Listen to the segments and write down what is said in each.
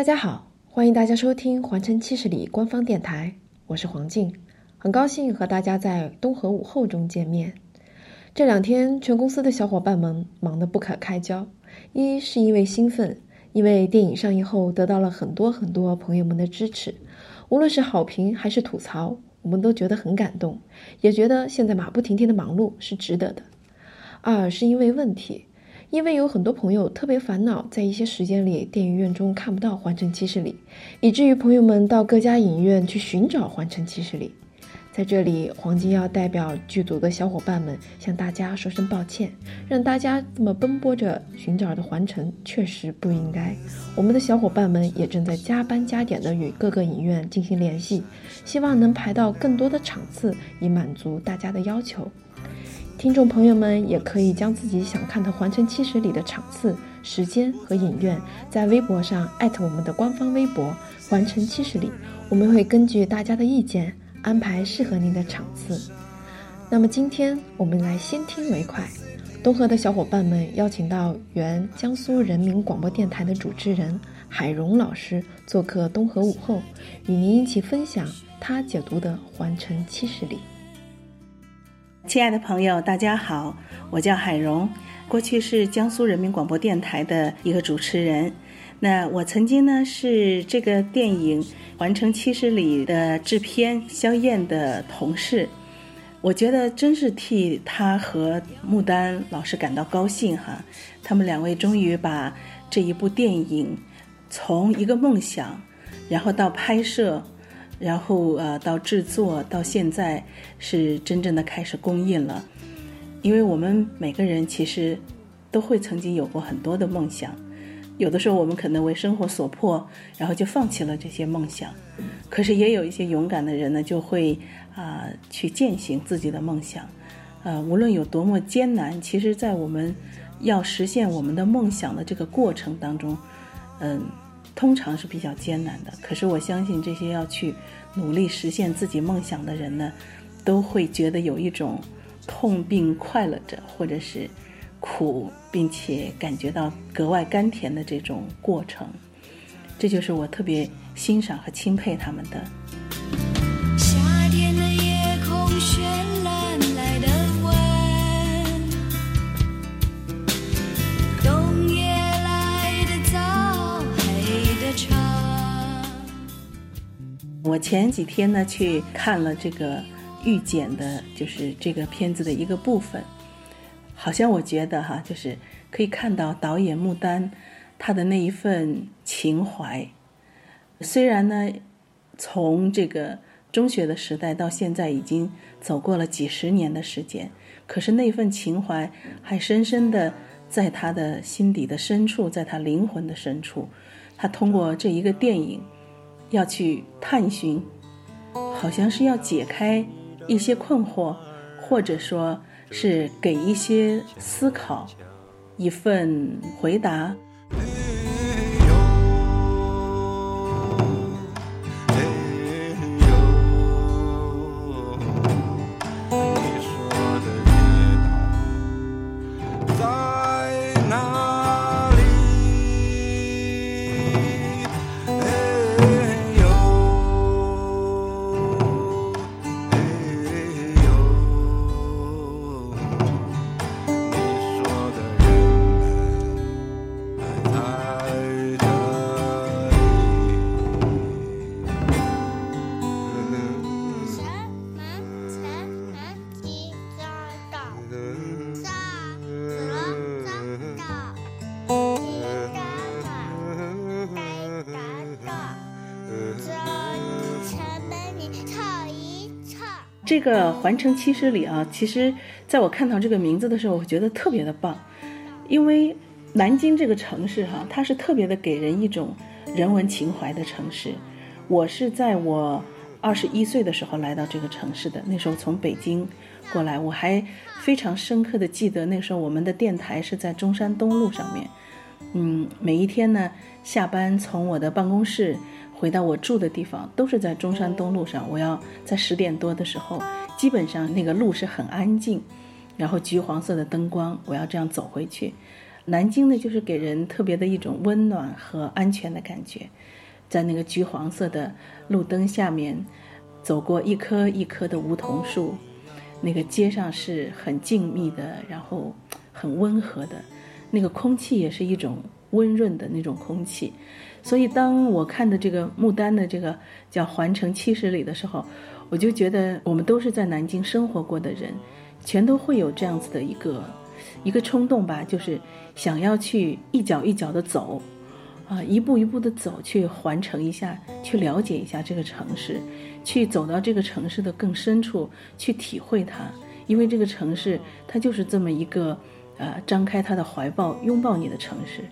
大家好，欢迎大家收听环城七十里官方电台，我是黄静，很高兴和大家在东河午后中见面。这两天，全公司的小伙伴们忙得不可开交，一是因为兴奋，因为电影上映后得到了很多很多朋友们的支持，无论是好评还是吐槽，我们都觉得很感动，也觉得现在马不停蹄的忙碌是值得的。二是因为问题。因为有很多朋友特别烦恼，在一些时间里电影院中看不到《环城七十里》，以至于朋友们到各家影院去寻找《环城七十里》。在这里，黄金要代表剧组的小伙伴们向大家说声抱歉，让大家这么奔波着寻找的环城确实不应该。我们的小伙伴们也正在加班加点的与各个影院进行联系，希望能排到更多的场次，以满足大家的要求。听众朋友们也可以将自己想看的《环城七十里》的场次、时间和影院，在微博上艾特我们的官方微博“环城七十里”，我们会根据大家的意见安排适合您的场次。那么今天我们来先听为快，东河的小伙伴们邀请到原江苏人民广播电台的主持人海荣老师做客东河午后，与您一起分享他解读的《环城七十里》。亲爱的朋友，大家好，我叫海荣，过去是江苏人民广播电台的一个主持人。那我曾经呢是这个电影《环城七十里》的制片肖燕的同事，我觉得真是替他和穆丹老师感到高兴哈。他们两位终于把这一部电影从一个梦想，然后到拍摄。然后呃，到制作到现在是真正的开始公映了，因为我们每个人其实都会曾经有过很多的梦想，有的时候我们可能为生活所迫，然后就放弃了这些梦想，可是也有一些勇敢的人呢，就会啊去践行自己的梦想，呃，无论有多么艰难，其实，在我们要实现我们的梦想的这个过程当中，嗯。通常是比较艰难的，可是我相信这些要去努力实现自己梦想的人呢，都会觉得有一种痛并快乐着，或者是苦并且感觉到格外甘甜的这种过程，这就是我特别欣赏和钦佩他们的。我前几天呢去看了这个预剪的，就是这个片子的一个部分，好像我觉得哈，就是可以看到导演穆丹他的那一份情怀。虽然呢，从这个中学的时代到现在已经走过了几十年的时间，可是那份情怀还深深的在他的心底的深处，在他灵魂的深处。他通过这一个电影。要去探寻，好像是要解开一些困惑，或者说是给一些思考一份回答。这个环城七十里啊，其实在我看到这个名字的时候，我觉得特别的棒，因为南京这个城市哈，它是特别的给人一种人文情怀的城市。我是在我二十一岁的时候来到这个城市的，那时候从北京过来，我还非常深刻的记得那时候我们的电台是在中山东路上面。嗯，每一天呢，下班从我的办公室。回到我住的地方，都是在中山东路上。我要在十点多的时候，基本上那个路是很安静，然后橘黄色的灯光，我要这样走回去。南京呢，就是给人特别的一种温暖和安全的感觉，在那个橘黄色的路灯下面，走过一棵一棵的梧桐树，那个街上是很静谧的，然后很温和的，那个空气也是一种温润的那种空气。所以当我看的这个穆丹的这个叫《环城七十里》的时候，我就觉得我们都是在南京生活过的人，全都会有这样子的一个。一个冲动吧，就是想要去一脚一脚的走，啊，一步一步的走，去环城一下，去了解一下这个城市，去走到这个城市的更深处，去体会它。因为这个城市，它就是这么一个，呃，张开它的怀抱，拥抱你的城市，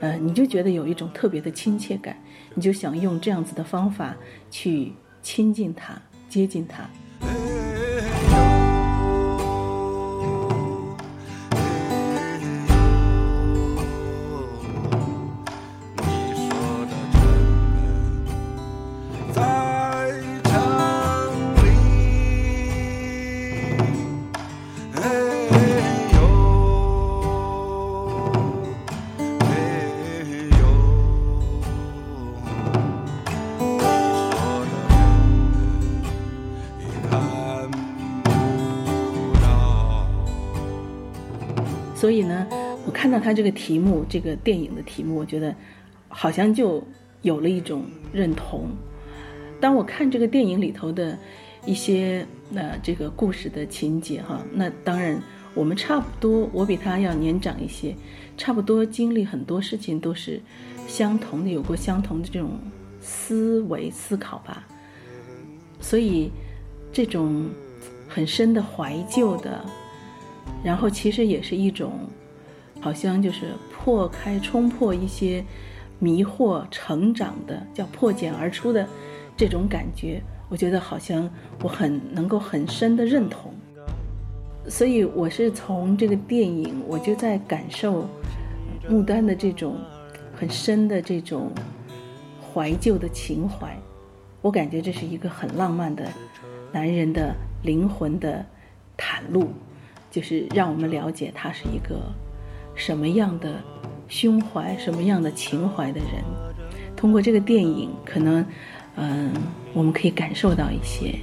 呃，你就觉得有一种特别的亲切感，你就想用这样子的方法去亲近他，接近他。所以呢，我看到他这个题目，这个电影的题目，我觉得好像就有了一种认同。当我看这个电影里头的一些呃这个故事的情节哈，那当然我们差不多，我比他要年长一些，差不多经历很多事情都是相同的，有过相同的这种思维思考吧。所以这种很深的怀旧的。然后其实也是一种，好像就是破开、冲破一些迷惑、成长的，叫破茧而出的这种感觉。我觉得好像我很能够很深的认同，所以我是从这个电影，我就在感受穆丹的这种很深的这种怀旧的情怀。我感觉这是一个很浪漫的男人的灵魂的袒露。就是让我们了解他是一个什么样的胸怀、什么样的情怀的人。通过这个电影，可能，嗯，我们可以感受到一些。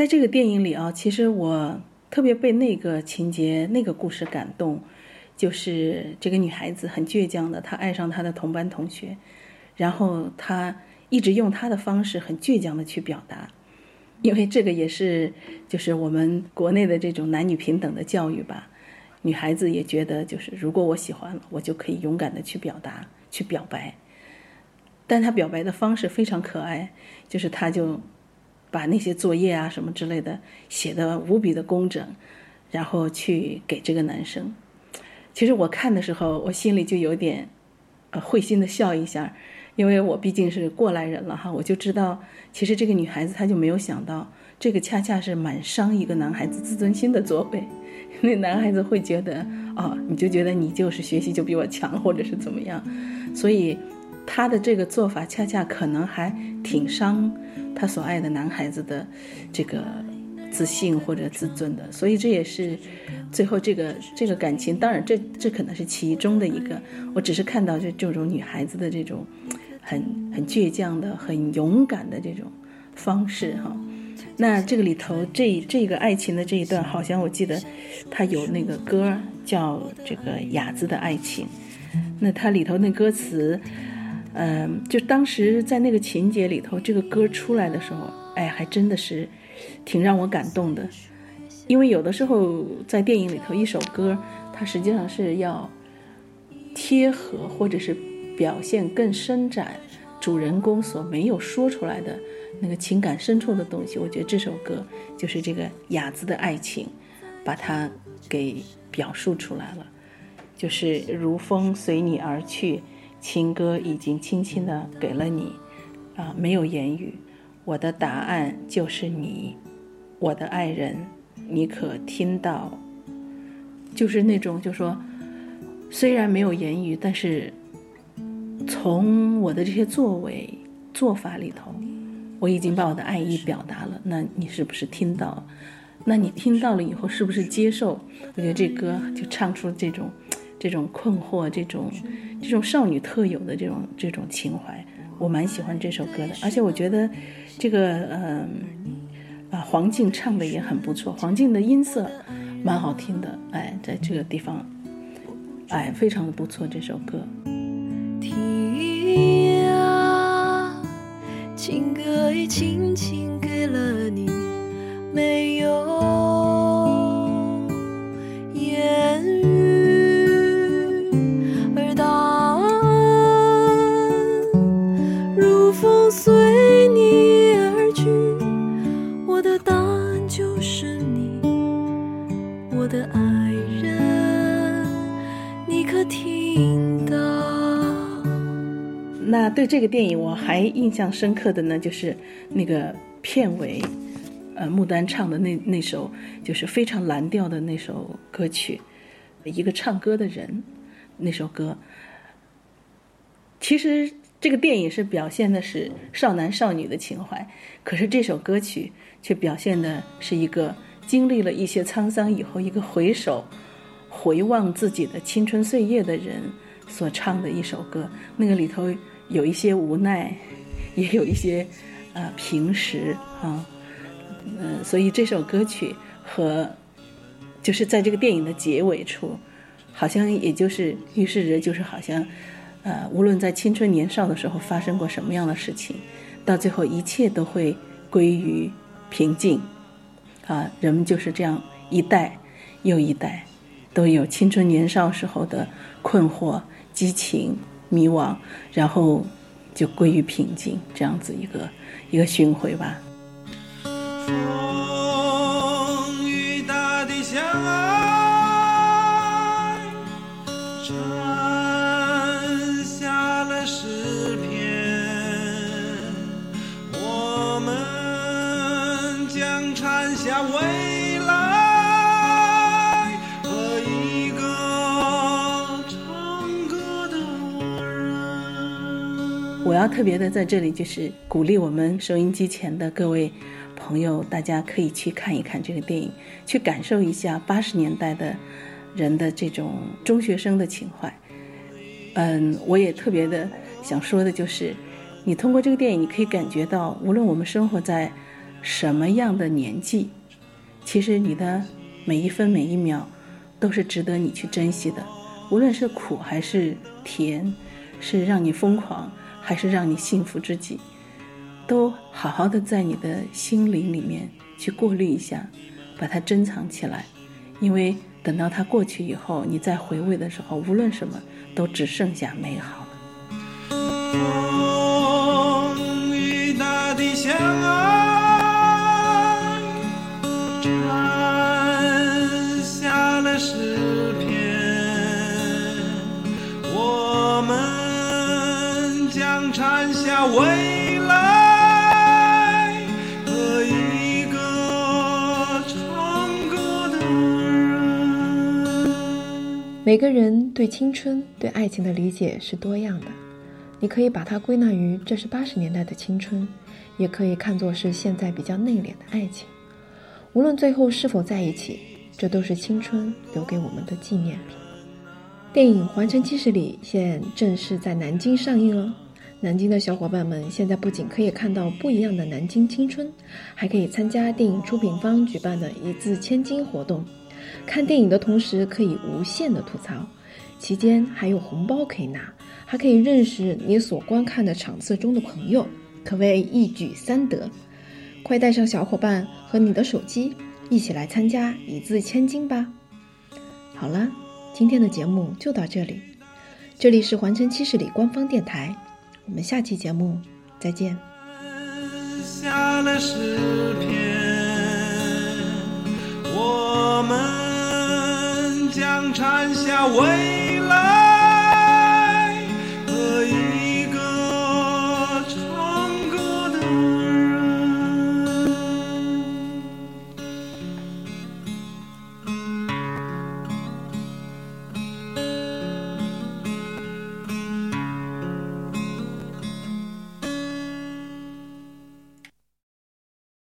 在这个电影里啊，其实我特别被那个情节、那个故事感动，就是这个女孩子很倔强的，她爱上她的同班同学，然后她一直用她的方式很倔强的去表达，因为这个也是就是我们国内的这种男女平等的教育吧，女孩子也觉得就是如果我喜欢了，我就可以勇敢的去表达、去表白，但她表白的方式非常可爱，就是她就。把那些作业啊什么之类的写的无比的工整，然后去给这个男生。其实我看的时候，我心里就有点，呃，会心的笑一下，因为我毕竟是过来人了哈，我就知道，其实这个女孩子她就没有想到，这个恰恰是蛮伤一个男孩子自尊心的作为。那男孩子会觉得，哦，你就觉得你就是学习就比我强，或者是怎么样，所以。他的这个做法恰恰可能还挺伤他所爱的男孩子的这个自信或者自尊的，所以这也是最后这个这个感情。当然，这这可能是其中的一个。我只是看到这这种女孩子的这种很很倔强的、很勇敢的这种方式哈。那这个里头这这个爱情的这一段，好像我记得他有那个歌叫这个《雅子的爱情》。那它里头那歌词。嗯，就当时在那个情节里头，这个歌出来的时候，哎，还真的是挺让我感动的。因为有的时候在电影里头，一首歌它实际上是要贴合或者是表现更伸展主人公所没有说出来的那个情感深处的东西。我觉得这首歌就是这个雅子的爱情，把它给表述出来了，就是如风随你而去。情歌已经轻轻的给了你，啊，没有言语，我的答案就是你，我的爱人，你可听到？就是那种，就说，虽然没有言语，但是从我的这些作为做法里头，我已经把我的爱意表达了。那你是不是听到？那你听到了以后，是不是接受？我觉得这歌就唱出这种。这种困惑，这种这种少女特有的这种这种情怀，我蛮喜欢这首歌的。而且我觉得，这个嗯啊黄静唱的也很不错，黄静的音色蛮好听的。哎，在这个地方，哎，非常的不错这首歌。听啊，情歌已轻轻给了你，没有。对这个电影我还印象深刻的呢，就是那个片尾，呃，穆丹唱的那那首就是非常蓝调的那首歌曲，一个唱歌的人，那首歌。其实这个电影是表现的是少男少女的情怀，可是这首歌曲却表现的是一个经历了一些沧桑以后，一个回首回望自己的青春岁月的人所唱的一首歌，那个里头。有一些无奈，也有一些，呃，平实啊，嗯，所以这首歌曲和，就是在这个电影的结尾处，好像也就是预示着，就是好像，呃，无论在青春年少的时候发生过什么样的事情，到最后一切都会归于平静，啊，人们就是这样一代又一代，都有青春年少时候的困惑、激情。迷惘，然后就归于平静，这样子一个一个巡回吧。风雨大地相爱，要特别的在这里，就是鼓励我们收音机前的各位朋友，大家可以去看一看这个电影，去感受一下八十年代的人的这种中学生的情怀。嗯，我也特别的想说的就是，你通过这个电影，你可以感觉到，无论我们生活在什么样的年纪，其实你的每一分每一秒都是值得你去珍惜的，无论是苦还是甜，是让你疯狂。还是让你幸福之际，都好好的在你的心灵里面去过滤一下，把它珍藏起来，因为等到它过去以后，你再回味的时候，无论什么都只剩下美好了。风与大地相爱，未来和一个唱歌的人。每个人对青春、对爱情的理解是多样的，你可以把它归纳于这是八十年代的青春，也可以看作是现在比较内敛的爱情。无论最后是否在一起，这都是青春留给我们的纪念品。电影《环城七十里》现正式在南京上映了。南京的小伙伴们现在不仅可以看到不一样的南京青春，还可以参加电影出品方举办的一字千金活动。看电影的同时可以无限的吐槽，期间还有红包可以拿，还可以认识你所观看的场次中的朋友，可谓一举三得。快带上小伙伴和你的手机，一起来参加一字千金吧！好了，今天的节目就到这里，这里是环城七十里官方电台，我们下期节目再见。下了诗篇，我们将蝉下未